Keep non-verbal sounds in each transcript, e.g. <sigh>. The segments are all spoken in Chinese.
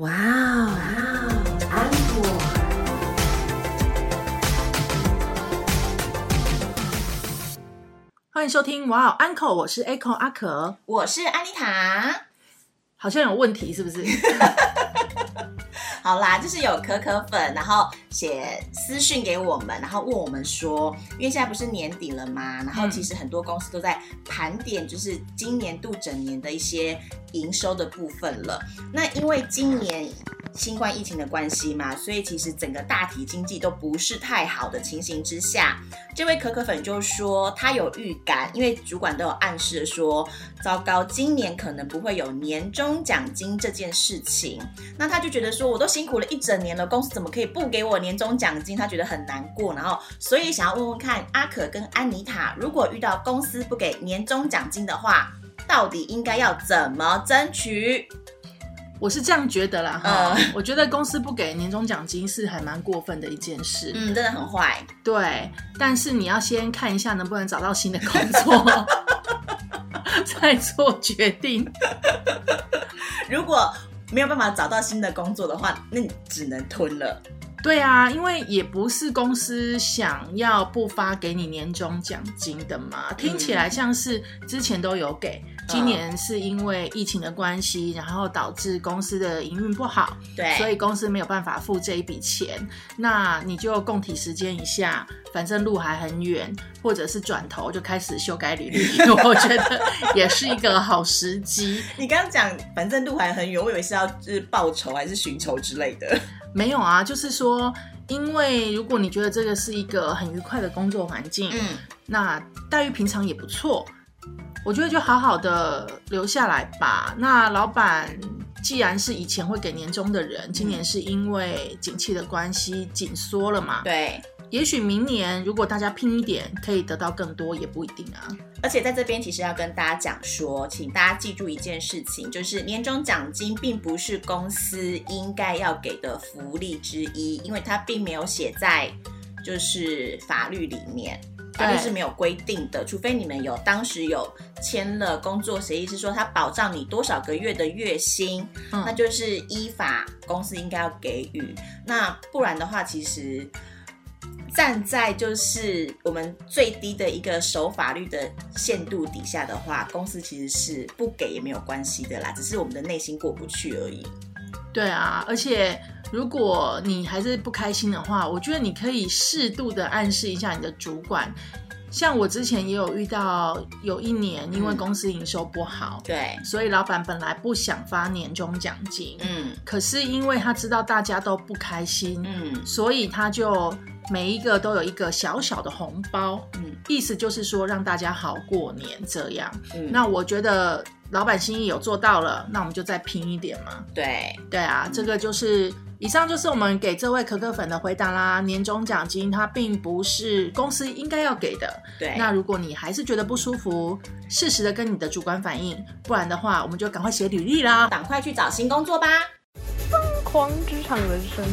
哇哦，安果。欢迎收听哇哦 Uncle，我是 Echo 阿可，我是安妮塔。好像有问题是不是？<laughs> 好啦，就是有可可粉，然后写私讯给我们，然后问我们说，因为现在不是年底了嘛，然后其实很多公司都在盘点，就是今年度整年的一些营收的部分了。那因为今年新冠疫情的关系嘛，所以其实整个大体经济都不是太好的情形之下，这位可可粉就说他有预感，因为主管都有暗示说，糟糕，今年可能不会有年终奖金这件事情。那他就觉得说，我都辛苦了一整年了，公司怎么可以不给我年终奖金？他觉得很难过，然后所以想要问问看阿可跟安妮塔，如果遇到公司不给年终奖金的话，到底应该要怎么争取？我是这样觉得啦，哈，我觉得公司不给年终奖金是还蛮过分的一件事，嗯，真的很坏。对，但是你要先看一下能不能找到新的工作，<laughs> 再做决定。如果没有办法找到新的工作的话，那你只能吞了。对啊，因为也不是公司想要不发给你年终奖金的嘛，听起来像是之前都有给，今年是因为疫情的关系，然后导致公司的营运不好，对，所以公司没有办法付这一笔钱，那你就共体时间一下，反正路还很远，或者是转头就开始修改履历，<laughs> 我觉得也是一个好时机。你刚刚讲反正路还很远，我以为是要就是报仇还是寻仇之类的。没有啊，就是说，因为如果你觉得这个是一个很愉快的工作环境，嗯，那待遇平常也不错，我觉得就好好的留下来吧。那老板既然是以前会给年终的人，今年是因为景气的关系紧缩了嘛？对。也许明年如果大家拼一点，可以得到更多，也不一定啊。而且在这边其实要跟大家讲说，请大家记住一件事情，就是年终奖金并不是公司应该要给的福利之一，因为它并没有写在就是法律里面，法律是没有规定的，除非你们有当时有签了工作协议，是说它保障你多少个月的月薪，那就是依法公司应该要给予。那不然的话，其实。站在就是我们最低的一个守法律的限度底下的话，公司其实是不给也没有关系的啦，只是我们的内心过不去而已。对啊，而且如果你还是不开心的话，我觉得你可以适度的暗示一下你的主管。像我之前也有遇到，有一年因为公司营收不好，对，所以老板本来不想发年终奖金，嗯，可是因为他知道大家都不开心，嗯，所以他就。每一个都有一个小小的红包，嗯，意思就是说让大家好过年这样。嗯，那我觉得老板心意有做到了，那我们就再拼一点嘛。对，对啊，这个就是以上就是我们给这位可可粉的回答啦。年终奖金它并不是公司应该要给的。对，那如果你还是觉得不舒服，适时的跟你的主管反映，不然的话，我们就赶快写履历啦，赶快去找新工作吧。疯狂职场人生。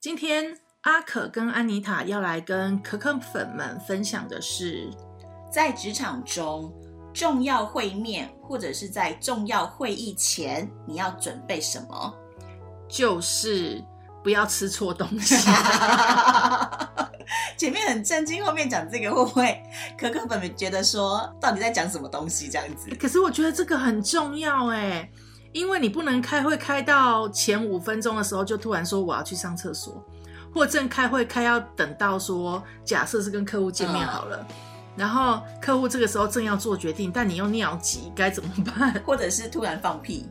今天阿可跟安妮塔要来跟可可粉们分享的是，在职场中重要会面或者是在重要会议前，你要准备什么？就是不要吃错东西。<laughs> 前面很震惊，后面讲这个会不会可可粉们觉得说到底在讲什么东西这样子？可是我觉得这个很重要哎。因为你不能开会开到前五分钟的时候就突然说我要去上厕所，或正开会开要等到说假设是跟客户见面好了，然后客户这个时候正要做决定，但你又尿急该怎么办？<laughs> 或者是突然放屁？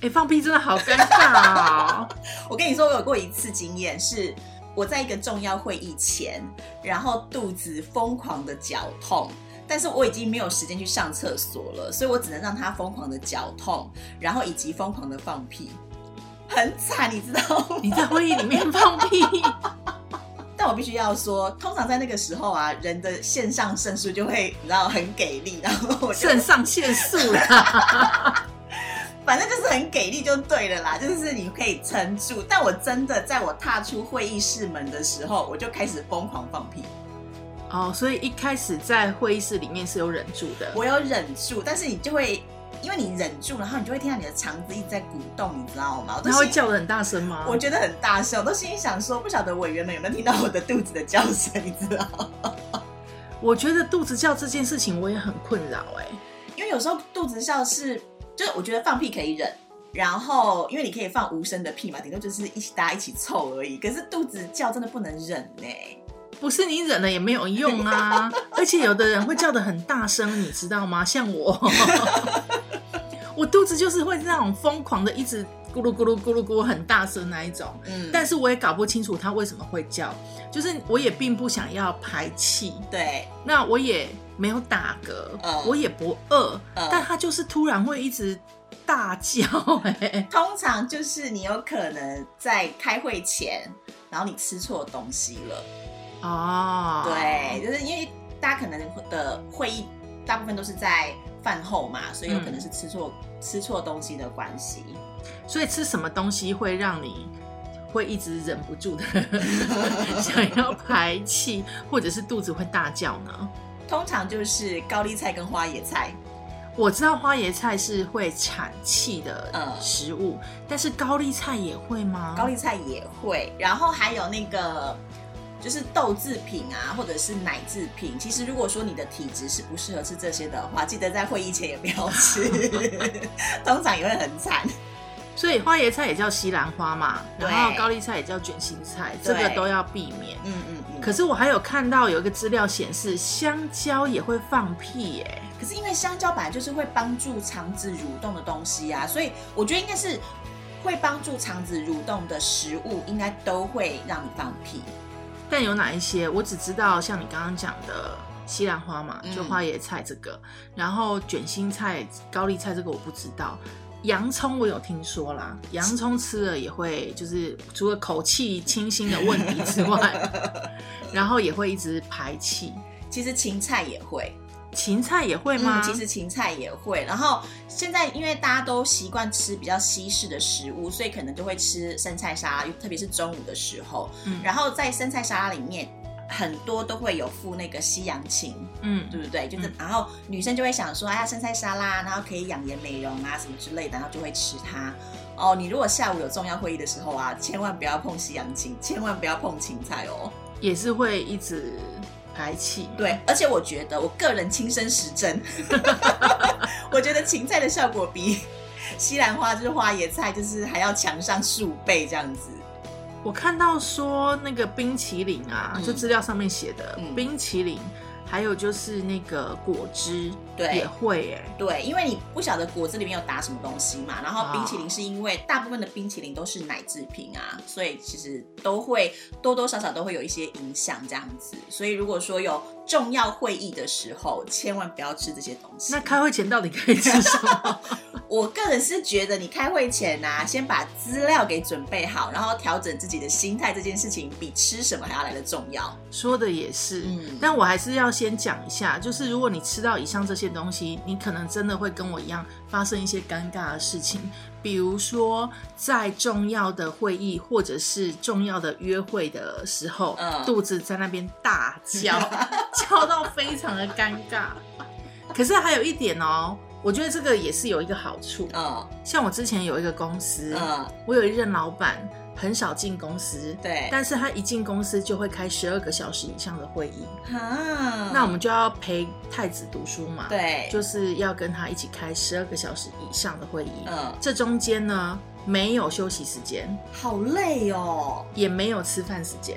哎，放屁真的好尴尬啊！<laughs> 我跟你说，我有过一次经验，是我在一个重要会议前，然后肚子疯狂的绞痛。但是我已经没有时间去上厕所了，所以我只能让他疯狂的绞痛，然后以及疯狂的放屁，很惨，你知道？你在会议里面放屁，<laughs> 但我必须要说，通常在那个时候啊，人的肾上腺素就会，你知道，很给力，然后肾 <laughs> 上腺素啦，反正就是很给力就对了啦，就是你可以撑住。但我真的在我踏出会议室门的时候，我就开始疯狂放屁。哦，所以一开始在会议室里面是有忍住的，我有忍住，但是你就会因为你忍住，然后你就会听到你的肠子一直在鼓动，你知道吗？他会叫的很大声吗？我觉得很大声，我都心里想说，不晓得委员们有没有听到我的肚子的叫声，你知道？我觉得肚子叫这件事情我也很困扰哎，因为有时候肚子叫是，就是我觉得放屁可以忍，然后因为你可以放无声的屁嘛，顶多就是一起大家一起凑而已。可是肚子叫真的不能忍呢。不是你忍了也没有用啊，<laughs> 而且有的人会叫的很大声，你知道吗？像我，<laughs> 我肚子就是会那种疯狂的一直咕噜咕噜咕噜咕很大声那一种。嗯，但是我也搞不清楚他为什么会叫，就是我也并不想要排气。对，那我也没有打嗝，我也不饿，但他就是突然会一直大叫。哎，通常就是你有可能在开会前，然后你吃错东西了。哦，对，就是因为大家可能的会议大部分都是在饭后嘛，所以有可能是吃错吃错东西的关系。所以吃什么东西会让你会一直忍不住的 <laughs> 想要排气，或者是肚子会大叫呢？通常就是高丽菜跟花椰菜。我知道花椰菜是会产气的食物，但是高丽菜也会吗？高丽菜也会，然后还有那个。就是豆制品啊，或者是奶制品。其实如果说你的体质是不适合吃这些的话，记得在会议前也不要吃，<laughs> 通常也会很惨。所以花椰菜也叫西兰花嘛，然后高丽菜也叫卷心菜，这个都要避免。嗯嗯嗯。可是我还有看到有一个资料显示，香蕉也会放屁耶。可是因为香蕉本来就是会帮助肠子蠕动的东西啊，所以我觉得应该是会帮助肠子蠕动的食物，应该都会让你放屁。但有哪一些？我只知道像你刚刚讲的西兰花嘛，就花椰菜这个，然后卷心菜、高丽菜这个我不知道。洋葱我有听说啦，洋葱吃了也会就是除了口气清新的问题之外，<laughs> 然后也会一直排气。其实芹菜也会。芹菜也会吗？其实芹菜也会。然后现在因为大家都习惯吃比较西式的食物，所以可能就会吃生菜沙拉，特别是中午的时候。嗯。然后在生菜沙拉里面，很多都会有附那个西洋芹，嗯，对不对？就是然后女生就会想说，哎呀，生菜沙拉，然后可以养颜美容啊什么之类的，然后就会吃它。哦，你如果下午有重要会议的时候啊，千万不要碰西洋芹，千万不要碰芹菜哦，也是会一直。排气对，而且我觉得我个人亲身实证，<laughs> 我觉得芹菜的效果比西兰花就是花椰菜就是还要强上数倍这样子。我看到说那个冰淇淋啊，就资料上面写的冰淇淋。还有就是那个果汁，对，也会哎，对，因为你不晓得果子里面有打什么东西嘛。然后冰淇淋是因为大部分的冰淇淋都是奶制品啊，所以其实都会多多少少都会有一些影响这样子。所以如果说有重要会议的时候，千万不要吃这些东西。那开会前到底可以吃什么？<laughs> 我个人是觉得，你开会前呐，先把资料给准备好，然后调整自己的心态，这件事情比吃什么还要来的重要。说的也是，嗯，但我还是要先讲一下，就是如果你吃到以上这些东西，你可能真的会跟我一样发生一些尴尬的事情，比如说在重要的会议或者是重要的约会的时候，肚子在那边大叫，<laughs> 叫到非常的尴尬。可是还有一点哦。我觉得这个也是有一个好处，嗯，像我之前有一个公司，嗯，我有一任老板很少进公司，对，但是他一进公司就会开十二个小时以上的会议，啊，那我们就要陪太子读书嘛，对，就是要跟他一起开十二个小时以上的会议，嗯，这中间呢没有休息时间，好累哦，也没有吃饭时间。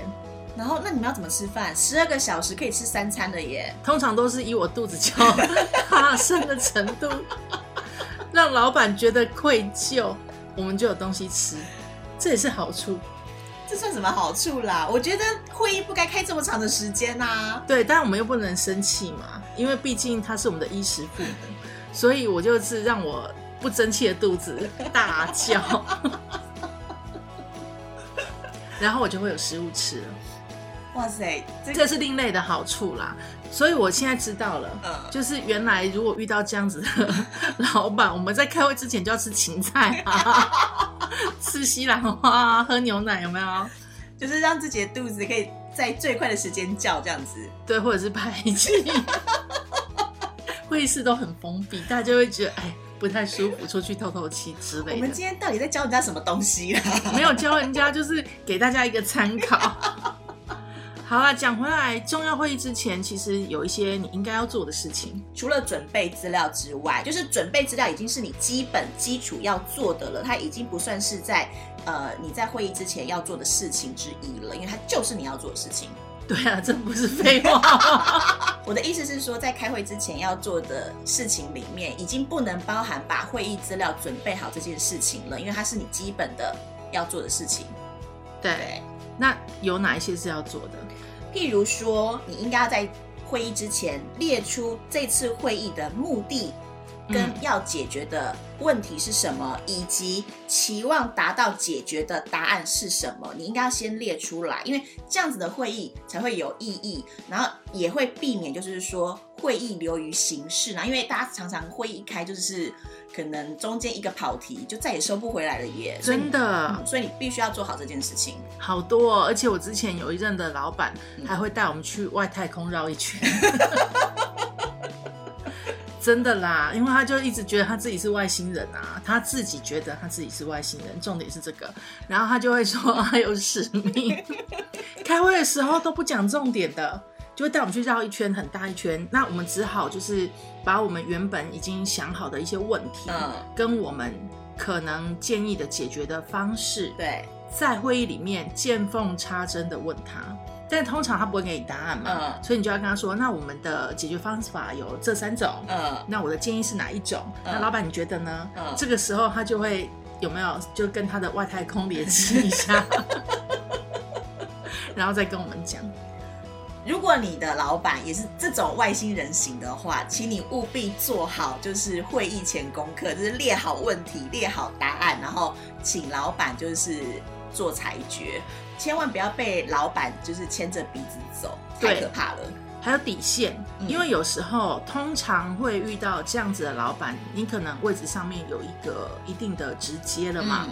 然后，那你们要怎么吃饭？十二个小时可以吃三餐的耶。通常都是以我肚子叫 <laughs> 大声的程度，<laughs> 让老板觉得愧疚，我们就有东西吃，这也是好处。这算什么好处啦？我觉得会议不该开这么长的时间呐。对，但我们又不能生气嘛，因为毕竟他是我们的衣食父母，所以我就是让我不争气的肚子大叫，<laughs> 然后我就会有食物吃了。哇塞，这是另类的好处啦，所以我现在知道了，嗯，就是原来如果遇到这样子的 <laughs> 老板，我们在开会之前就要吃芹菜啊，<laughs> <laughs> 吃西兰花，喝牛奶，有没有？就是让自己的肚子可以在最快的时间叫这样子，对，或者是排气。会议室都很封闭，大家就会觉得，哎，不太舒服，出去透透气之类的。我们今天到底在教人家什么东西啦？没有教人家，就是给大家一个参考。好了，讲回来，重要会议之前，其实有一些你应该要做的事情。除了准备资料之外，就是准备资料已经是你基本基础要做的了，它已经不算是在呃你在会议之前要做的事情之一了，因为它就是你要做的事情。对啊，这不是废话。<laughs> 我的意思是说，在开会之前要做的事情里面，已经不能包含把会议资料准备好这件事情了，因为它是你基本的要做的事情。对，那有哪一些是要做的？譬如说，你应该要在会议之前列出这次会议的目的，跟要解决的问题是什么，以及期望达到解决的答案是什么。你应该要先列出来，因为这样子的会议才会有意义，然后也会避免就是说会议流于形式啊。因为大家常常会议一开就是。可能中间一个跑题就再也收不回来了耶！真的，所以你必须要做好这件事情。好多，而且我之前有一任的老板还会带我们去外太空绕一圈。<laughs> 真的啦，因为他就一直觉得他自己是外星人啊，他自己觉得他自己是外星人，重点是这个。然后他就会说他有使命，<laughs> 开会的时候都不讲重点的。就会带我们去绕一圈，很大一圈。那我们只好就是把我们原本已经想好的一些问题，嗯，跟我们可能建议的解决的方式，对，在会议里面见缝插针的问他。但通常他不会给你答案嘛，嗯，所以你就要跟他说，那我们的解决方法有这三种，嗯，那我的建议是哪一种？那老板你觉得呢？嗯，这个时候他就会有没有就跟他的外太空联系一下 <laughs> <laughs> 然后再跟我们讲。如果你的老板也是这种外星人型的话，请你务必做好就是会议前功课，就是列好问题、列好答案，然后请老板就是做裁决，千万不要被老板就是牵着鼻子走，太可怕了。还有底线，因为有时候通常会遇到这样子的老板，你可能位置上面有一个一定的直接了嘛，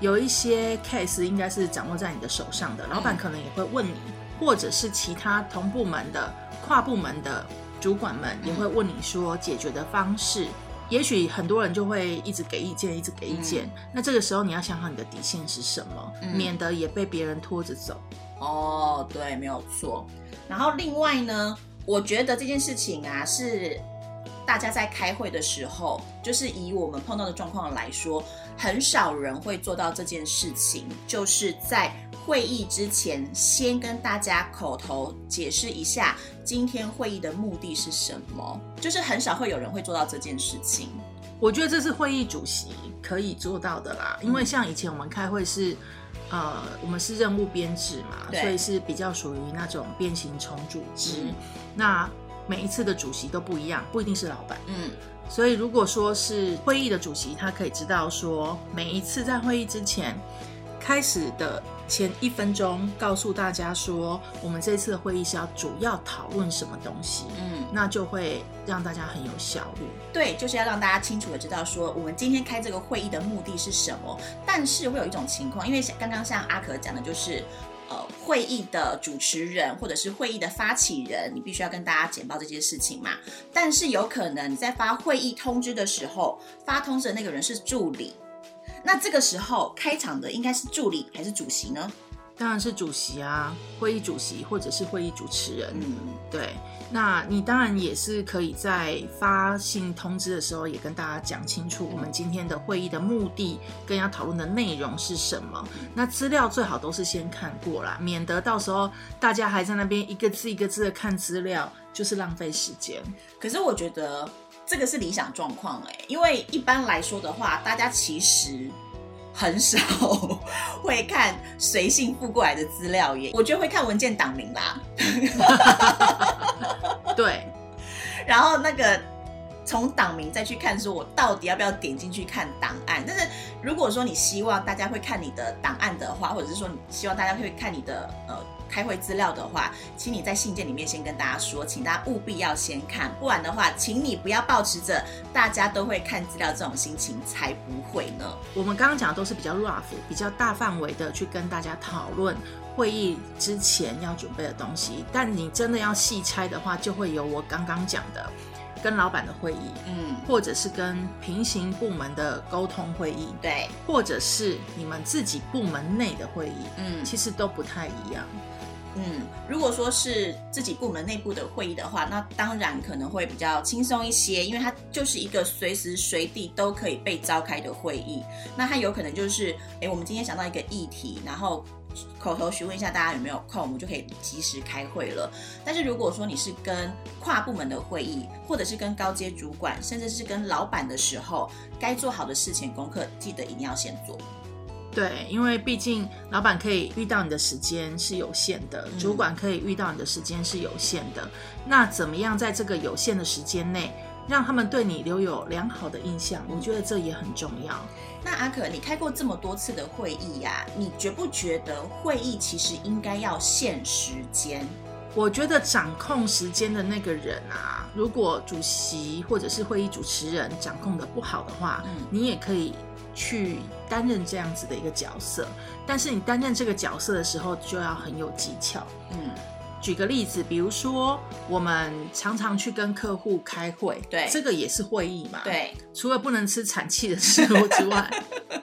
有一些 case 应该是掌握在你的手上的，老板可能也会问你。或者是其他同部门的跨部门的主管们也会问你说解决的方式，也许很多人就会一直给意见，一直给意见。那这个时候你要想好你的底线是什么，免得也被别人拖着走。哦，对，没有错。然后另外呢，我觉得这件事情啊，是大家在开会的时候，就是以我们碰到的状况来说，很少人会做到这件事情，就是在。会议之前，先跟大家口头解释一下今天会议的目的是什么，就是很少会有人会做到这件事情。我觉得这是会议主席可以做到的啦，因为像以前我们开会是，呃，我们是任务编制嘛，所以是比较属于那种变形重组织。那每一次的主席都不一样，不一定是老板。嗯，所以如果说是会议的主席，他可以知道说每一次在会议之前。开始的前一分钟，告诉大家说，我们这次的会议是要主要讨论什么东西，嗯，那就会让大家很有效率。对，就是要让大家清楚的知道说，我们今天开这个会议的目的是什么。但是会有一种情况，因为刚刚像阿可讲的，就是呃，会议的主持人或者是会议的发起人，你必须要跟大家简报这件事情嘛。但是有可能你在发会议通知的时候，发通知的那个人是助理。那这个时候开场的应该是助理还是主席呢？当然是主席啊，会议主席或者是会议主持人。嗯，对。那你当然也是可以在发信通知的时候，也跟大家讲清楚我们今天的会议的目的跟要讨论的内容是什么。那资料最好都是先看过啦，免得到时候大家还在那边一个字一个字的看资料，就是浪费时间。可是我觉得。这个是理想状况哎，因为一般来说的话，大家其实很少会看随信附过来的资料耶。我觉得会看文件档名啦。<laughs> <laughs> 对，然后那个从档名再去看，说我到底要不要点进去看档案。但是如果说你希望大家会看你的档案的话，或者是说你希望大家会看你的呃。开会资料的话，请你在信件里面先跟大家说，请大家务必要先看，不然的话，请你不要抱持着大家都会看资料这种心情，才不会呢。我们刚刚讲的都是比较 rough、比较大范围的去跟大家讨论会议之前要准备的东西，但你真的要细拆的话，就会有我刚刚讲的跟老板的会议，嗯，或者是跟平行部门的沟通会议，对，或者是你们自己部门内的会议，嗯其实都不太一样。嗯，如果说是自己部门内部的会议的话，那当然可能会比较轻松一些，因为它就是一个随时随地都可以被召开的会议。那它有可能就是，哎，我们今天想到一个议题，然后口头询问一下大家有没有空，我们就可以及时开会了。但是如果说你是跟跨部门的会议，或者是跟高阶主管，甚至是跟老板的时候，该做好的事前功课，记得一定要先做。对，因为毕竟老板可以遇到你的时间是有限的，嗯主管可以遇到你的时间是有限的。那怎么样在这个有限的时间内，让他们对你留有良好的印象？我觉得这也很重要。那阿可，你开过这么多次的会议呀、你觉不觉得会议其实应该要限时间？我觉得掌控时间的那个人啊，如果主席或者是会议主持人掌控的不好的话，嗯你也可以去担任这样子的一个角色。但是你担任这个角色的时候，就要很有技巧。嗯，举个例子，比如说我们常常去跟客户开会，对这个也是会议嘛。，对，除了不能吃产气的食物之外，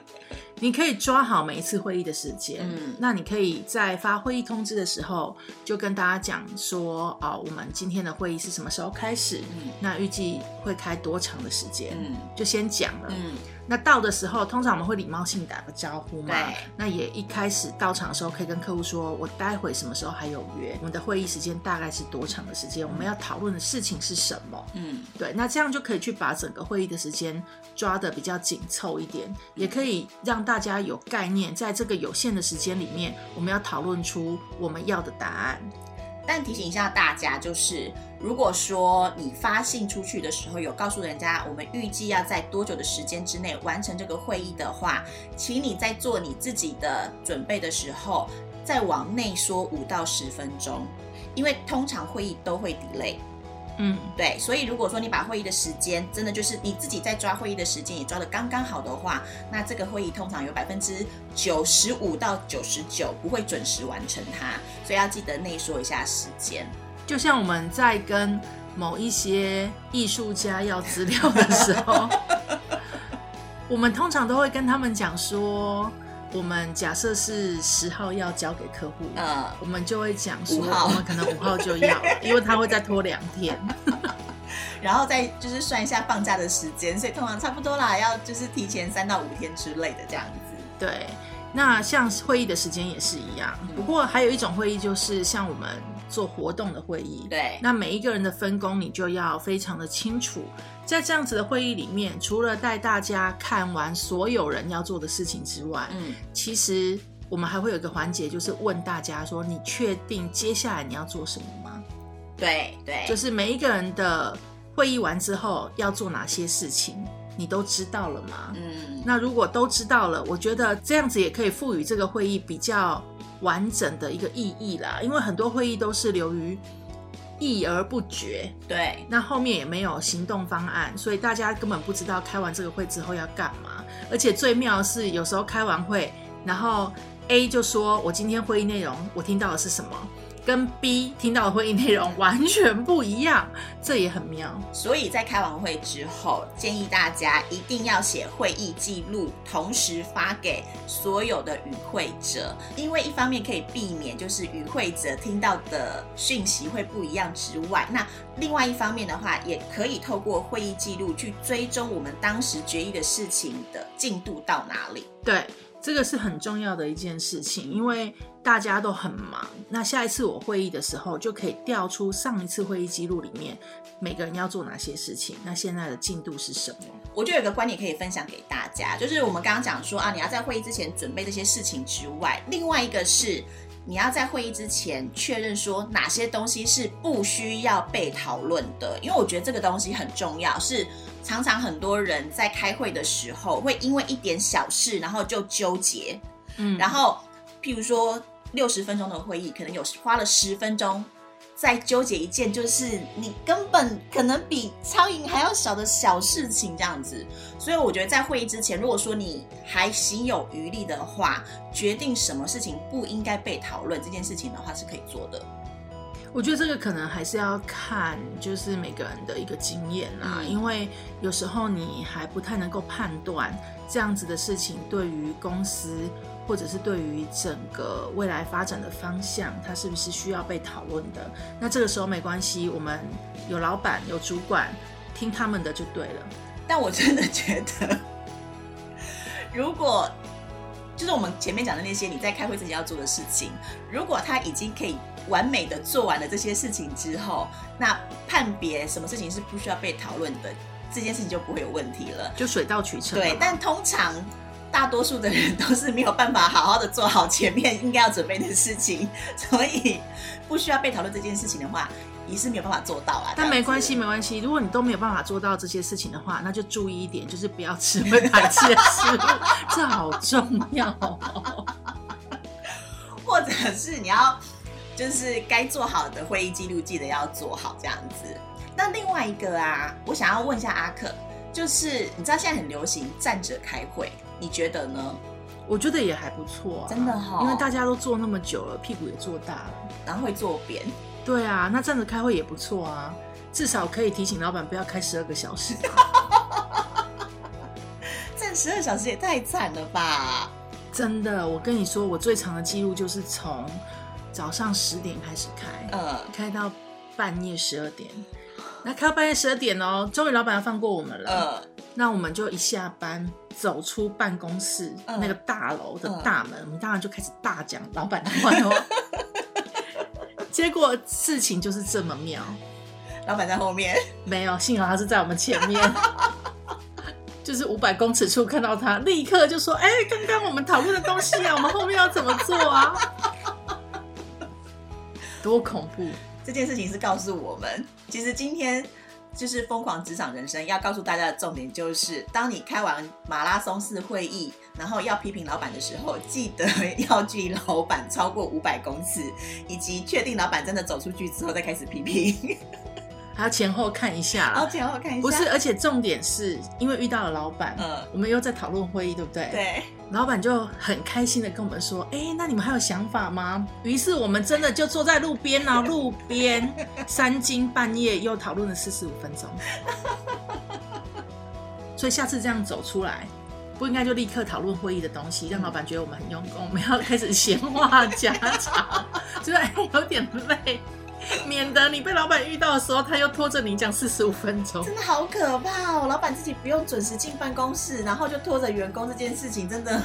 <laughs> 你可以抓好每一次会议的时间。嗯那你可以在发会议通知的时候，就跟大家讲说，哦，我们今天的会议是什么时候开始？嗯那预计会开多长的时间？嗯就先讲了。嗯那到的时候，通常我们会礼貌性打个招呼嘛对。那也一开始到场的时候，可以跟客户说，我待会什么时候还有约，我们的会议时间大概是多长的时间，我们要讨论的事情是什么。嗯对，那这样就可以去把整个会议的时间抓得比较紧凑一点，也可以让大家有概念，在这个有限的时间里面，我们要讨论出我们要的答案。但提醒一下大家，就是如果说你发信出去的时候有告诉人家我们预计要在多久的时间之内完成这个会议的话，请你在做你自己的准备的时候，再往内说五到十分钟，因为通常会议都会 delay。嗯，对，所以如果说你把会议的时间真的就是你自己在抓会议的时间也抓得刚刚好的话，那这个会议通常有百分之九十五到九十九不会准时完成它，所以要记得内说一下时间。就像我们在跟某一些艺术家要资料的时候，<laughs> 我们通常都会跟他们讲说，我们假设是十号要交给客户，呃，我们就会讲说，我们可能五号就要，<laughs> 因为他会再拖两天。<laughs> 然后再就是算一下放假的时间，所以通常差不多啦，要就是提前三到五天之类的这样子。对，那像会议的时间也是一样，不过还有一种会议就是像我们做活动的会议，对，那每一个人的分工你就要非常的清楚。在这样子的会议里面，除了带大家看完所有人要做的事情之外，嗯，其实我们还会有一个环节，就是问大家说：你确定接下来你要做什么吗？对对，就是每一个人的会议完之后要做哪些事情，你都知道了吗？嗯，那如果都知道了，我觉得这样子也可以赋予这个会议比较完整的一个意义啦。因为很多会议都是流于议而不决，对，那后面也没有行动方案，所以大家根本不知道开完这个会之后要干嘛。而且最妙的是，有时候开完会，然后 A 就说：“我今天会议内容我听到的是什么？”跟 B 听到的会议内容完全不一样，<laughs> 这也很妙。所以在开完会之后，建议大家一定要写会议记录，同时发给所有的与会者，因为一方面可以避免就是与会者听到的讯息会不一样之外，那另外一方面的话，也可以透过会议记录去追踪我们当时决议的事情的进度到哪里。对，这个是很重要的一件事情，因为大家都很忙。那下一次我会议的时候，就可以调出上一次会议记录里面每个人要做哪些事情，那现在的进度是什么。我就有一个观点可以分享给大家，就是我们刚刚讲说啊，你要在会议之前准备这些事情之外，另外一个是你要在会议之前确认说哪些东西是不需要被讨论的，因为我觉得这个东西很重要，是常常很多人在开会的时候会因为一点小事然后就纠结，嗯，然后譬如说六十分钟的会议，可能有花了十分钟。在纠结一件就是你根本可能比苍蝇还要小的小事情，这样子。所以我觉得在会议之前，如果说你还行有余力的话，决定什么事情不应该被讨论这件事情的话是可以做的。我觉得这个可能还是要看，就是每个人的一个经验啦，嗯因为有时候你还不太能够判断这样子的事情对于公司或者是对于整个未来发展的方向，它是不是需要被讨论的。那这个时候没关系，我们有老板有主管，听他们的就对了。但我真的觉得，如果就是我们前面讲的那些你在开会之前要做的事情，如果他已经可以完美的做完了这些事情之后，那判别什么事情是不需要被讨论的，这件事情就不会有问题了。就水到渠成。对，但通常大多数的人都是没有办法好好的做好前面应该要准备的事情，<laughs> 所以不需要被讨论这件事情的话，也是没有办法做到啊。但没关系，没关系。如果你都没有办法做到这些事情的话，那就注意一点，就是不要吃会排斥的食物，这好重要、<laughs> 或者是你要就是该做好的会议记录记得要做好这样子。那另外一个啊，我想要问一下阿克，就是你知道现在很流行站着开会，你觉得呢？我觉得也还不错、啊，真的哦因为大家都坐那么久了，屁股也坐大了。然后会坐扁，对啊，那站着开会也不错啊，至少可以提醒老板不要开十二个小时。<laughs> 站十二小时也太惨了吧？真的，我跟你说，我最长的记录就是从早上十点开始开，嗯，开到半夜十二点。那开到半夜十二点哦，终于老板要放过我们了。呃，那我们就一下班走出办公室、嗯那个大楼的大门，我们当然就开始大讲老板的坏话。<laughs> 结果事情就是这么妙，老板在后面，没有，幸好他是在我们前面，<laughs> 就是五百公尺处看到他，立刻就说：“哎、刚刚我们讨论的东西啊，我们后面要怎么做啊？”多恐怖！这件事情是告诉我们，其实今天就是疯狂职场人生要告诉大家的重点就是，当你开完马拉松式会议，然后要批评老板的时候，记得要距离老板超过五百公尺，以及确定老板真的走出去之后再开始批评，还要前后看一下啦。然后前后看一下，不是，而且重点是因为遇到了老板，嗯我们又在讨论会议，对不对？。对，老板就很开心的跟我们说：“哎、那你们还有想法吗？”于是我们真的就坐在路边啊，路边 <laughs> 三更半夜又讨论了四十五分钟。所以下次这样走出来，不应该就立刻讨论会议的东西，让老板觉得我们很用功。我们要开始闲话家常，就是哎、有点累，<laughs> 免得你被老板遇到的时候，他又拖着你讲四十五分钟。真的好可怕哦！老板自己不用准时进办公室，然后就拖着员工这件事情，真的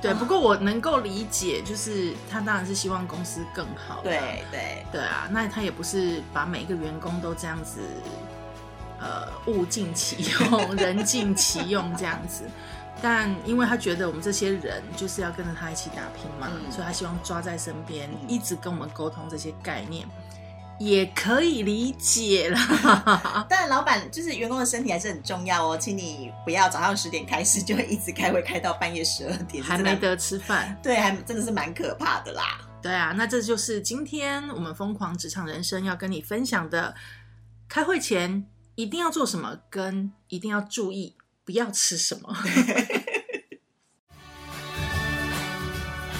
对，不过我能够理解，就是他当然是希望公司更好。对对，对啊，那他也不是把每一个员工都这样子，呃，物尽其用，人尽其用这样子。但因为他觉得我们这些人就是要跟着他一起打拼嘛，嗯所以他希望抓在身边，嗯一直跟我们沟通这些概念，也可以理解啦。<laughs> 但老板就是员工的身体还是很重要哦，请你不要早上十点开始就一直开会开到半夜十二点，还没得吃饭。<laughs> 对，还真的是蛮可怕的啦。对啊，那这就是今天我们疯狂职场人生要跟你分享的，开会前一定要做什么，跟一定要注意不要吃什么。<laughs>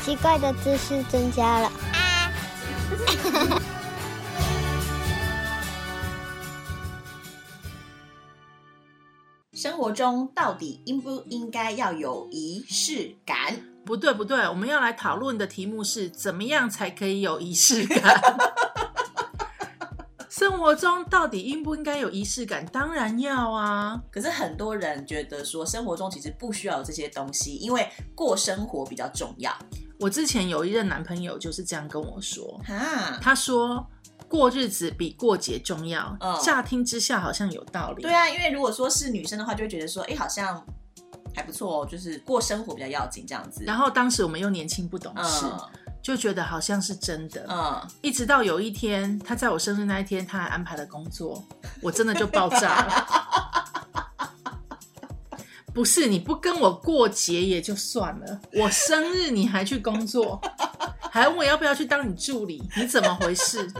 奇怪的知识增加了。<laughs> 生活中到底应不应该要有仪式感？不对不对，我们要来讨论的题目是怎么样才可以有仪式感。生活中到底应不应该有仪式感？当然要啊。可是很多人觉得说，生活中其实不需要有这些东西，因为过生活比较重要。我之前有一任男朋友就是这样跟我说，哈，他说过日子比过节重要。嗯乍听之下好像有道理。对啊，因为如果说是女生的话，就会觉得说，哎，好像还不错哦，就是过生活比较要紧这样子。然后当时我们又年轻不懂事，嗯就觉得好像是真的。嗯，一直到有一天，他在我生日那一天，他还安排了工作，我真的就爆炸了。不是你不跟我过节也就算了，我生日你还去工作，还问我要不要去当你助理，你怎么回事？<laughs>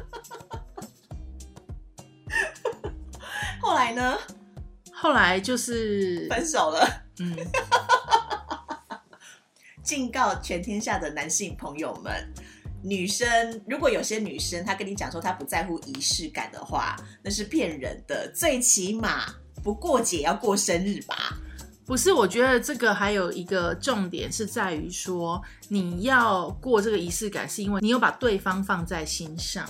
后来呢，后来就是，分手了。嗯，警告全天下的男性朋友们，女生如果有些女生她跟你讲说她不在乎仪式感的话，那是骗人的。最起码不过节要过生日吧？不是，我觉得这个还有一个重点是在于说，你要过这个仪式感，是因为你有把对方放在心上。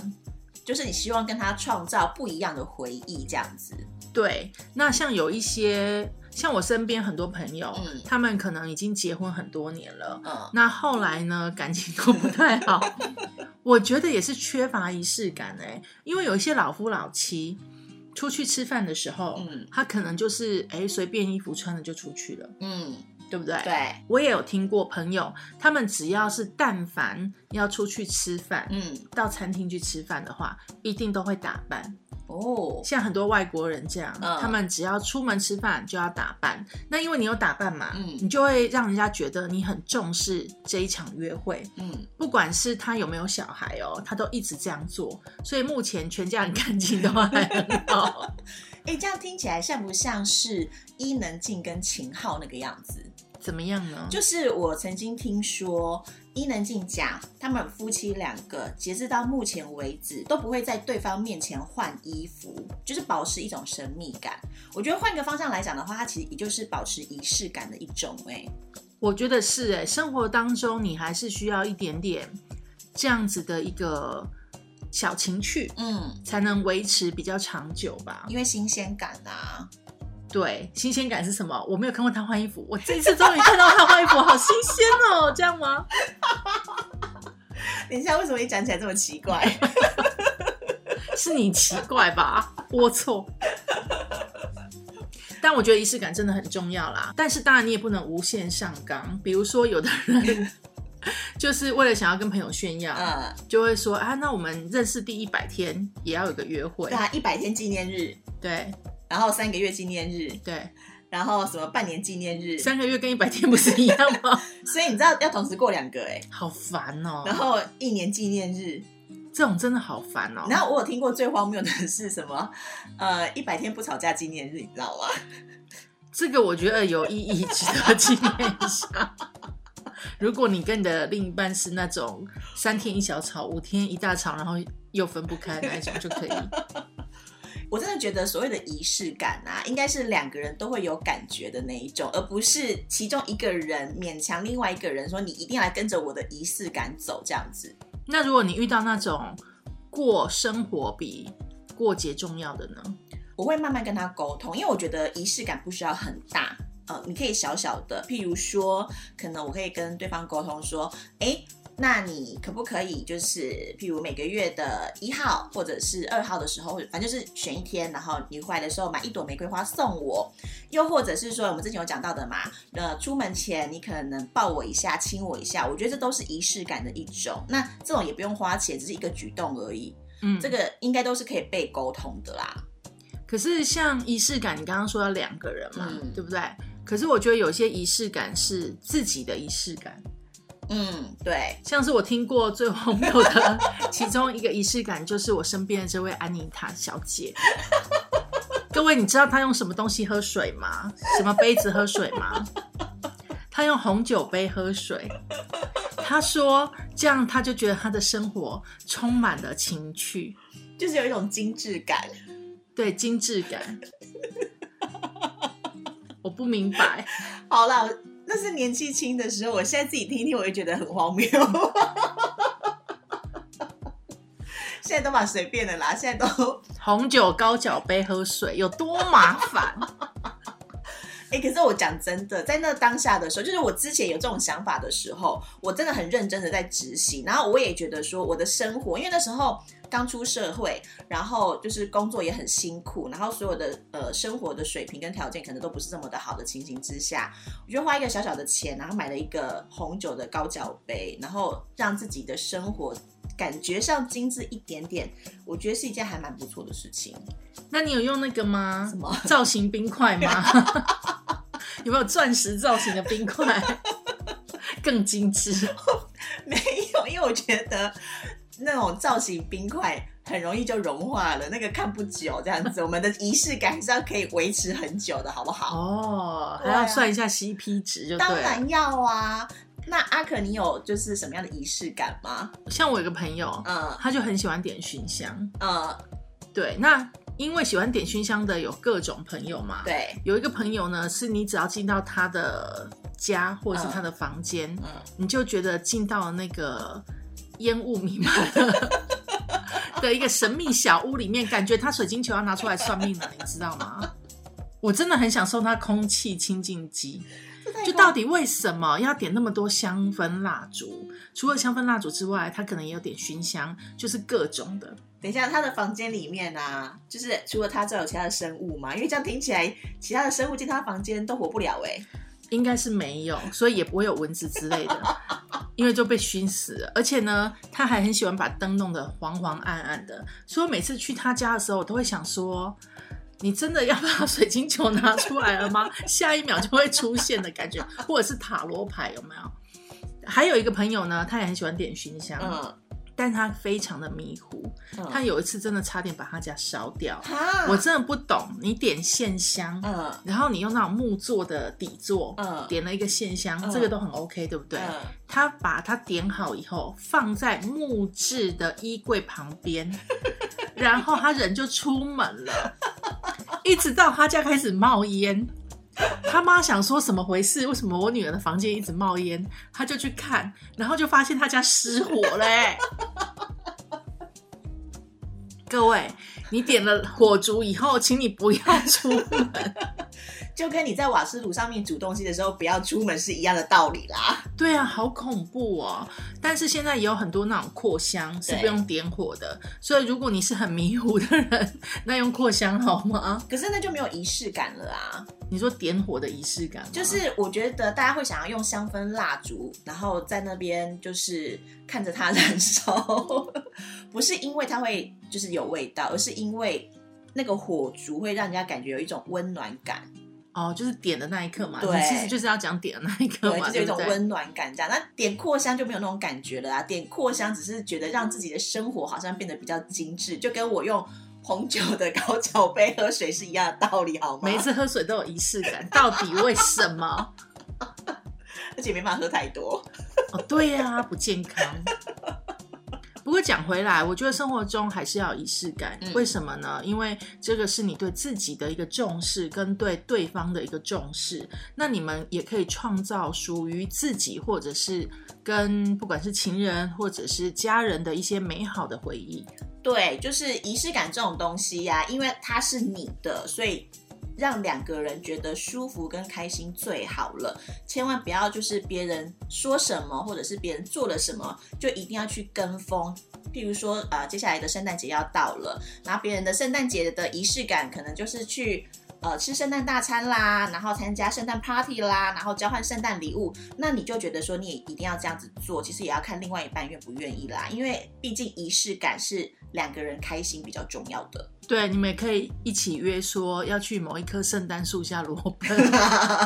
就是你希望跟他创造不一样的回忆，这样子。对，那像有一些，像我身边很多朋友，嗯。他们可能已经结婚很多年了，嗯，那后来呢，感情都不太好。<laughs> 我觉得也是缺乏仪式感哎、因为有一些老夫老妻出去吃饭的时候，嗯。他可能就是哎随便衣服穿了就出去了，嗯，对不对？。对，我也有听过朋友，他们只要是但凡要出去吃饭，嗯，到餐厅去吃饭的话，一定都会打扮。哦，像很多外国人这样，嗯他们只要出门吃饭就要打扮。那因为你有打扮嘛，嗯你就会让人家觉得你很重视这一场约会。嗯，不管是他有没有小孩哦，他都一直这样做，所以目前全家人感情都还很好。<laughs> 哎，这样听起来像不像是伊能静跟秦昊那个样子？怎么样呢？就是我曾经听说伊能静讲，他们夫妻两个截至到目前为止都不会在对方面前换衣服，就是保持一种神秘感。我觉得换个方向来讲的话，它其实也就是保持仪式感的一种、哎，我觉得是哎，生活当中你还是需要一点点这样子的一个小情趣，嗯，才能维持比较长久吧。因为新鲜感啊。对，新鲜感是什么？我没有看过他换衣服，我这一次终于看到他换衣服，好新鲜哦！这样吗？<laughs> 等一下，为什么你讲起来这么奇怪？<laughs> 是你奇怪吧？龌龊。但我觉得仪式感真的很重要啦。但是当然你也不能无限上纲，比如说有的人 <laughs> 就是为了想要跟朋友炫耀，嗯，就会说啊，那我们认识第一百天也要有个约会对。啊，一百天纪念日，对然后三个月纪念日，对，然后什么半年纪念日，三个月跟一百天不是一样吗？<laughs> 所以你知道要同时过两个哎、好烦哦、然后一年纪念日，这种真的好烦哦、然后我有听过最荒谬的是什么？<laughs> 呃，一百天不吵架纪念日，你知道吗？这个我觉得有意义，值得纪念一下。如果你跟你的另一半是那种三天一小吵，五天一大吵，然后又分不开那一种就可以。我真的觉得所谓的仪式感啊，应该是两个人都会有感觉的那一种，而不是其中一个人勉强另外一个人说你一定要来跟着我的仪式感走这样子。那如果你遇到那种过生活比过节重要的呢？我会慢慢跟他沟通，因为我觉得仪式感不需要很大，呃，你可以小小的，譬如说，可能我可以跟对方沟通说，哎，那你可不可以就是，譬如每个月的一号或者是二号的时候，反正就是选一天，然后你回来的时候买一朵玫瑰花送我，又或者是说我们之前有讲到的嘛，呃，出门前你可能抱我一下，亲我一下，我觉得这都是仪式感的一种。那这种也不用花钱，只是一个举动而已，嗯，这个应该都是可以被沟通的啦。可是像仪式感，你刚刚说要两个人嘛，嗯对不对？可是我觉得有些仪式感是自己的仪式感，嗯，对，像是我听过最荒谬的其中一个仪式感，就是我身边的这位安妮塔小姐。<laughs> 各位，你知道她用什么东西喝水吗？什么杯子喝水吗？她用红酒杯喝水。她说这样，她就觉得她的生活充满了情趣，就是有一种精致感。对精致感。我不明白，好啦，我那是年纪轻的时候，我现在自己听一听，我就觉得很荒谬。现在都蛮随便的啦，现在都 <laughs> 红酒高脚杯喝水有多麻烦？哎、<laughs> 可是我讲真的，在那当下的时候，就是我之前有这种想法的时候，我真的很认真的在执行，然后我也觉得说我的生活，因为那时候刚出社会，然后就是工作也很辛苦，然后所有的呃生活的水平跟条件可能都不是这么的好的情形之下，我就花一个小小的钱，然后买了一个红酒的高脚杯，然后让自己的生活感觉上精致一点点，我觉得是一件还蛮不错的事情。那你有用那个吗？什么 <laughs> 造型冰块吗？<laughs> 有没有钻石造型的冰块？<laughs> 更精致。没有，因为我觉得那种造型冰块很容易就融化了，那个看不久这样子。我们的仪式感是要可以维持很久的，好不好？哦，还要算一下 CP 值就。当然要啊！那阿可，你有就是什么样的仪式感吗？像我有个朋友，嗯他就很喜欢点熏香。嗯，对，那因为喜欢点熏香的有各种朋友嘛，，对，有一个朋友呢，是你只要进到他的家或者是他的房间，嗯你就觉得进到了那个烟雾弥漫的 <laughs> 的一个神秘小屋里面，感觉他水晶球要拿出来算命了，你知道吗？我真的很想送他空气清净机。就到底为什么要点那么多香氛蜡烛？除了香氛蜡烛之外，他可能也有点熏香，就是各种的。等一下，他的房间里面啊，就是除了他之外有其他的生物嘛？因为这样听起来，其他的生物进他房间都活不了哎、应该是没有，所以也不会有蚊子之类的，因为就被熏死了。而且呢，他还很喜欢把灯弄得黄黄暗暗的，所以我每次去他家的时候，我都会想说：你真的要把水晶球拿出来了吗？下一秒就会出现的感觉，或者是塔罗牌有没有？还有一个朋友呢，他也很喜欢点熏香，但他非常的迷糊，嗯他有一次真的差点把他家烧掉。我真的不懂，你点线香，嗯然后你用那种木做的底座，嗯点了一个线香，嗯这个都很 OK，对不对？嗯他把它点好以后，放在木质的衣柜旁边，然后他人就出门了，<laughs> 一直到他家开始冒烟。<laughs> 他妈想说什么回事？为什么我女儿的房间一直冒烟？他就去看，然后就发现他家失火了、<laughs> 各位，你点了火烛以后，请你不要出门。就跟你在瓦斯炉上面煮东西的时候不要出门是一样的道理啦。对啊，好恐怖哦！但是现在也有很多那种扩香是不用点火的，所以如果你是很迷糊的人，那用扩香好吗？可是那就没有仪式感了啊！你说点火的仪式感，就是我觉得大家会想要用香氛蜡烛，然后在那边就是看着它燃烧，<laughs> 不是因为它会就是有味道，而是因为那个火烛会让人家感觉有一种温暖感，哦，就是点的那一刻嘛，其实就是要讲点的那一刻对，嘛，就是有一种？温暖感这样。那点扩香就没有那种感觉了啊！点扩香只是觉得让自己的生活好像变得比较精致，就跟我用红酒的高脚杯喝水是一样的道理，好吗？每一次喝水都有仪式感，到底为什么？<laughs> 而且没办法喝太多。哦，对呀、不健康。不过讲回来，我觉得生活中还是要有仪式感。嗯为什么呢？因为这个是你对自己的一个重视，跟对对方的一个重视。那你们也可以创造属于自己，或者是跟不管是情人或者是家人的一些美好的回忆。对，就是仪式感这种东西呀、因为它是你的，所以让两个人觉得舒服跟开心最好了。千万不要就是别人说什么，或者是别人做了什么，就一定要去跟风。譬如说，呃，接下来的圣诞节要到了，然后别人的圣诞节的仪式感可能就是去。呃，吃圣诞大餐啦，然后参加圣诞 party 啦，然后交换圣诞礼物，那你就觉得说你也一定要这样子做，其实也要看另外一半愿不愿意啦，因为毕竟仪式感是两个人开心比较重要的。对，你们也可以一起约说要去某一棵圣诞树下裸奔，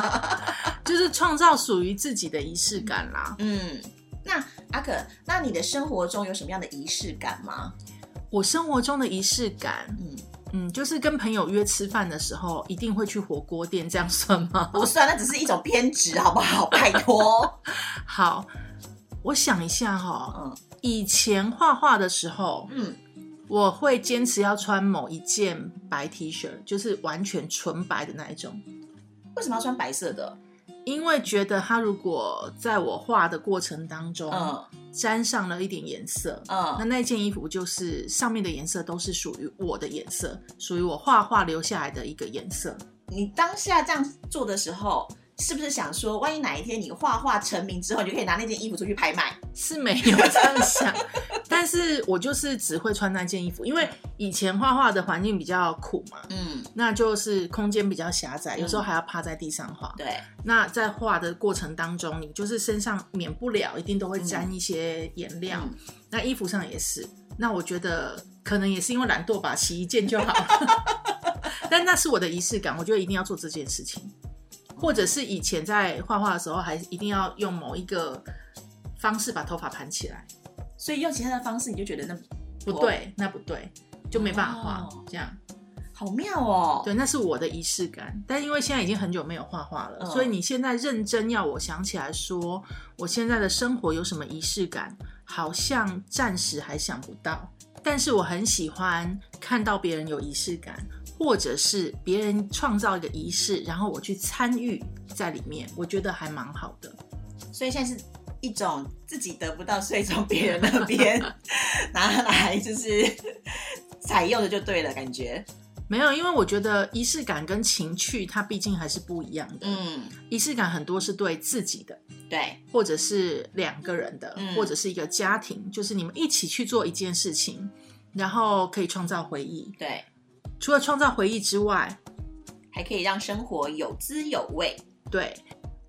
<laughs> 就是创造属于自己的仪式感啦。嗯，那阿可，那你的生活中有什么样的仪式感吗？我生活中的仪式感，嗯，嗯，就是跟朋友约吃饭的时候，一定会去火锅店，这样算吗？<laughs> 不算，那只是一种偏执，好不好？拜托。<laughs> 好，我想一下哈、嗯以前画画的时候，嗯我会坚持要穿某一件白 T 恤，就是完全纯白的那一种，为什么要穿白色的？因为觉得它如果在我画的过程当中，嗯沾上了一点颜色，那嗯那件衣服就是上面的颜色都是属于我的颜色，属于我画画留下来的一个颜色。你当下这样做的时候，是不是想说，万一哪一天你画画成名之后，你就可以拿那件衣服出去拍卖？是没有这样想，但是我就是只会穿那件衣服，因为以前画画的环境比较苦嘛，嗯，那就是空间比较狭窄，有时候还要趴在地上画。对，那在画的过程当中，你就是身上免不了一定都会沾一些颜料，嗯那衣服上也是。那我觉得可能也是因为懒惰吧，洗一件就好。<laughs> 但那是我的仪式感，我觉得一定要做这件事情，或者是以前在画画的时候，还一定要用某一个方式把头发盘起来。所以用其他的方式，你就觉得那不对，那不对，就没办法画、哦这样。好妙哦。对，那是我的仪式感。但因为现在已经很久没有画画了，所以你现在认真要我想起来说，我现在的生活有什么仪式感，好像暂时还想不到。但是我很喜欢看到别人有仪式感，或者是别人创造一个仪式，然后我去参与在里面，我觉得还蛮好的。所以现在是一种自己得不到，所以从别人那边 <laughs> 拿来就是 <laughs> 采用的就对了，感觉没有，因为我觉得仪式感跟情趣它毕竟还是不一样的。嗯，仪式感很多是对自己的，对，或者是两个人的，或者是一个家庭，就是你们一起去做一件事情，然后可以创造回忆。对，除了创造回忆之外，还可以让生活有滋有味。对。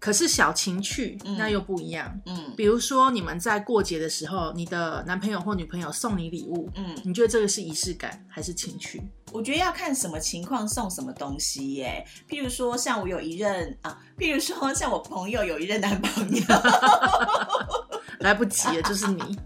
可是小情趣那又不一样，嗯，比如说你们在过节的时候，你的男朋友或女朋友送你礼物，嗯，你觉得这个是仪式感还是情趣？我觉得要看什么情况送什么东西耶。譬如说，像我有一任啊，譬如说像我朋友有一任男朋友，<laughs> 来不及了，就是你。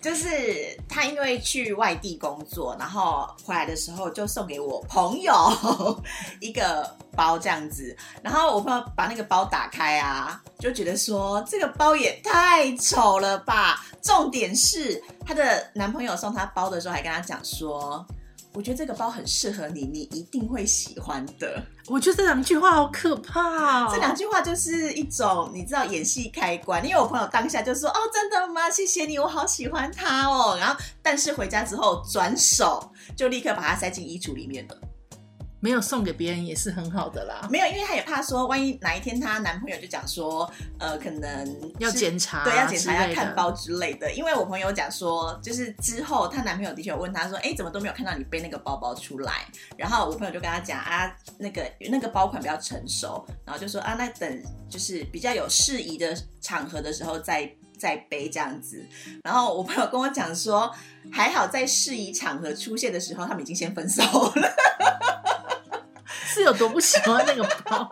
就是他因为去外地工作，然后回来的时候就送给我朋友 <laughs> 一个包这样子，然后我朋友把那个包打开啊，就觉得说这个包也太丑了吧。重点是她的男朋友送她包的时候还跟她讲说。我觉得这个包很适合你，你一定会喜欢的。我觉得这两句话好可怕哦！这两句话就是一种你知道演戏开关，因为我朋友当下就说：“哦，真的吗？谢谢你，我好喜欢它哦。”然后，但是回家之后转手就立刻把它塞进衣橱里面了。没有送给别人也是很好的啦。没有，因为她也怕说，万一哪一天她男朋友就讲说，呃，可能要检查，对，要检查要看包之类的。因为我朋友讲说，就是之后她男朋友的确有问她说，哎，怎么都没有看到你背那个包包出来？然后我朋友就跟她讲啊，那个那个包款比较成熟，然后就说啊，那等就是比较有适宜的场合的时候再 <laughs> 再背这样子。然后我朋友跟我讲说，还好在适宜场合出现的时候，他们已经先分手了。是有多不喜欢那个包？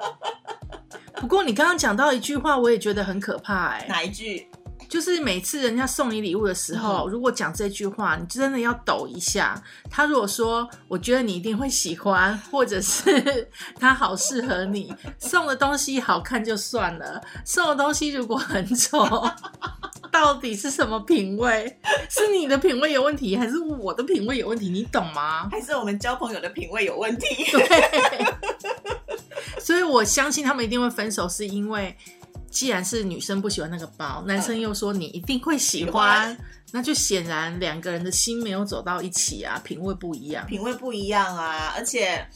不过你刚刚讲到一句话，我也觉得很可怕哎。哪一句？就是每次人家送你礼物的时候，如果讲这句话，你真的要抖一下。他如果说“我觉得你一定会喜欢”，或者是“他好适合你”，送的东西好看就算了，送的东西如果很丑。到底是什么品味？<laughs> 是你的品味有问题，还是我的品味有问题？你懂吗？还是我们交朋友的品味有问题？对。所以我相信他们一定会分手，是因为既然是女生不喜欢那个包，男生又说你一定会喜欢，那就显然两个人的心没有走到一起啊，品味不一样，品味不一样啊，而且。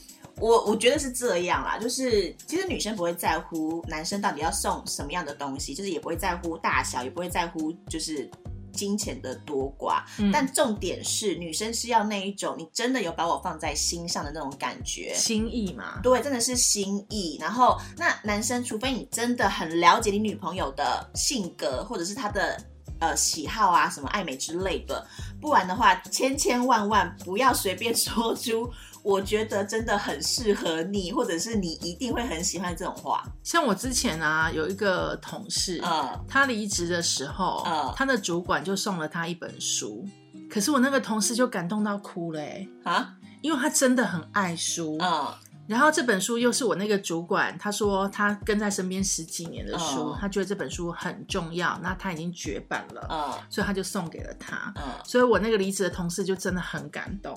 我我觉得是这样啦，就是其实女生不会在乎男生到底要送什么样的东西，就是也不会在乎大小，也不会在乎就是金钱的多寡。但重点是女生是要那一种你真的有把我放在心上的那种感觉，心意嘛。对，真的是心意。然后那男生，除非你真的很了解你女朋友的性格，或者是她的呃喜好啊，什么爱美之类的，不然的话，千千万万不要随便说出。我觉得真的很适合你，或者是你一定会很喜欢这种话。像我之前啊，有一个同事，嗯，他离职的时候，嗯，他的主管就送了他一本书，可是我那个同事就感动到哭了，哎，啊，因为他真的很爱书，嗯，然后这本书又是我那个主管，他说他跟在身边十几年的书，他觉得这本书很重要，那他已经绝版了，嗯，所以他就送给了他，嗯，所以我那个离职的同事就真的很感动。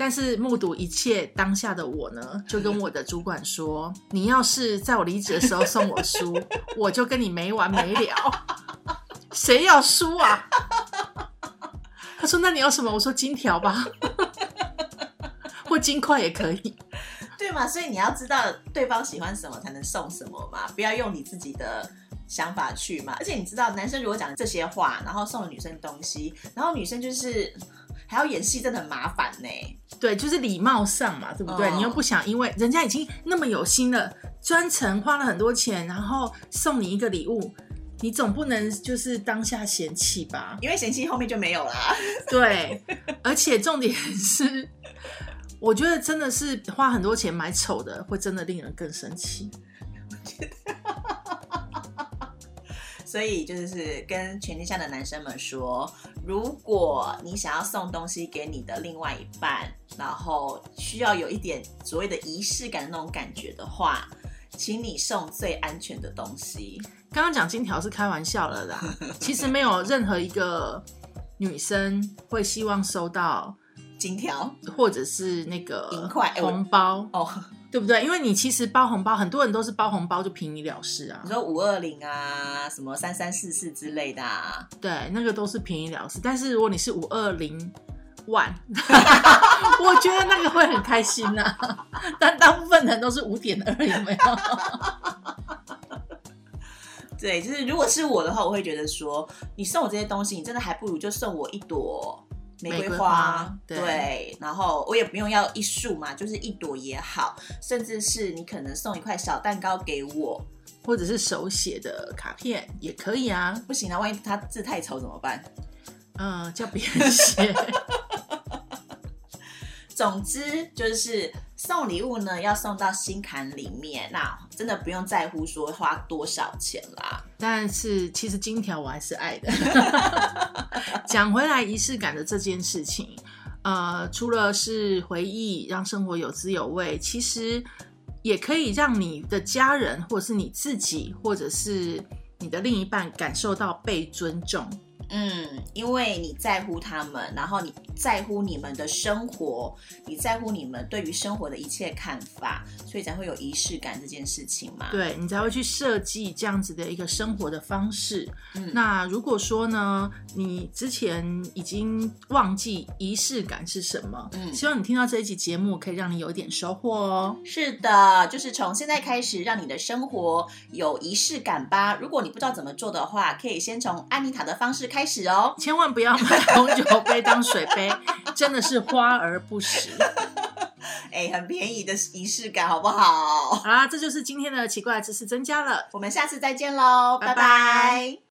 但是目睹一切当下的我呢，就跟我的主管说：“ <laughs> 你要是在我离职的时候送我书，<laughs> 我就跟你没完没了。<laughs> 谁要书啊？”他说：“那你要什么？”我说：“金条吧，或金块也可以。”对嘛？所以你要知道对方喜欢什么才能送什么嘛，不要用你自己的想法去嘛。而且你知道，男生如果讲这些话，然后送了女生东西，然后女生就是还要演戏，真的很麻烦呢。对，就是礼貌上嘛，对不对？你又不想，因为人家已经那么有心了，专程花了很多钱，然后送你一个礼物，你总不能就是当下嫌弃吧？因为嫌弃后面就没有啦。<laughs> 对，而且重点是，我觉得真的是花很多钱买丑的，会真的令人更生气。<laughs> 所以就是跟全天下的男生们说，如果你想要送东西给你的另外一半，然后需要有一点所谓的仪式感的那种感觉的话，请你送最安全的东西。刚刚讲金条是开玩笑了啦，<laughs> 其实没有任何一个女生会希望收到金条？或者是那个银块？红包，哦，对不对？因为你其实包红包，很多人都是包红包就平一了事啊你，说五二零啊，什么三三四四之类的啊，对，那个都是平一了事。但是如果你是五二零万，<laughs> 我觉得那个会很开心呐、但大部分人都是五点二，有没有？<laughs> 对，就是如果是我的话，我会觉得说，你送我这些东西，你真的还不如就送我一朵玫瑰花，对，然后我也不用要一束嘛，就是一朵也好，甚至是你可能送一块小蛋糕给我，或者是手写的卡片也可以啊。不行啊，万一他字太丑怎么办？嗯，叫别人写。<laughs> 总之就是送礼物呢，要送到心坎里面，那真的不用在乎说花多少钱啦。但是其实金条我还是爱的。<laughs> 讲回来，仪式感的这件事情，呃，除了是回忆，让生活有滋有味，其实也可以让你的家人，或者是你自己，或者是你的另一半感受到被尊重。嗯，因为你在乎他们，然后你在乎你们的生活，你在乎你们对于生活的一切看法，所以才会有仪式感这件事情嘛。对你才会去设计这样子的一个生活的方式。嗯那如果说呢，你之前已经忘记仪式感是什么，嗯希望你听到这一集节目可以让你有一点收获哦。是的，就是从现在开始，让你的生活有仪式感吧。如果你不知道怎么做的话，可以先从安妮塔的方式开始哦。千万不要买红酒杯当水杯，<laughs> 真的是花而不实。<laughs> 哎，很便宜的仪式感，好不好？好啦，这就是今天的奇怪知识增加了。我们下次再见喽，拜拜拜拜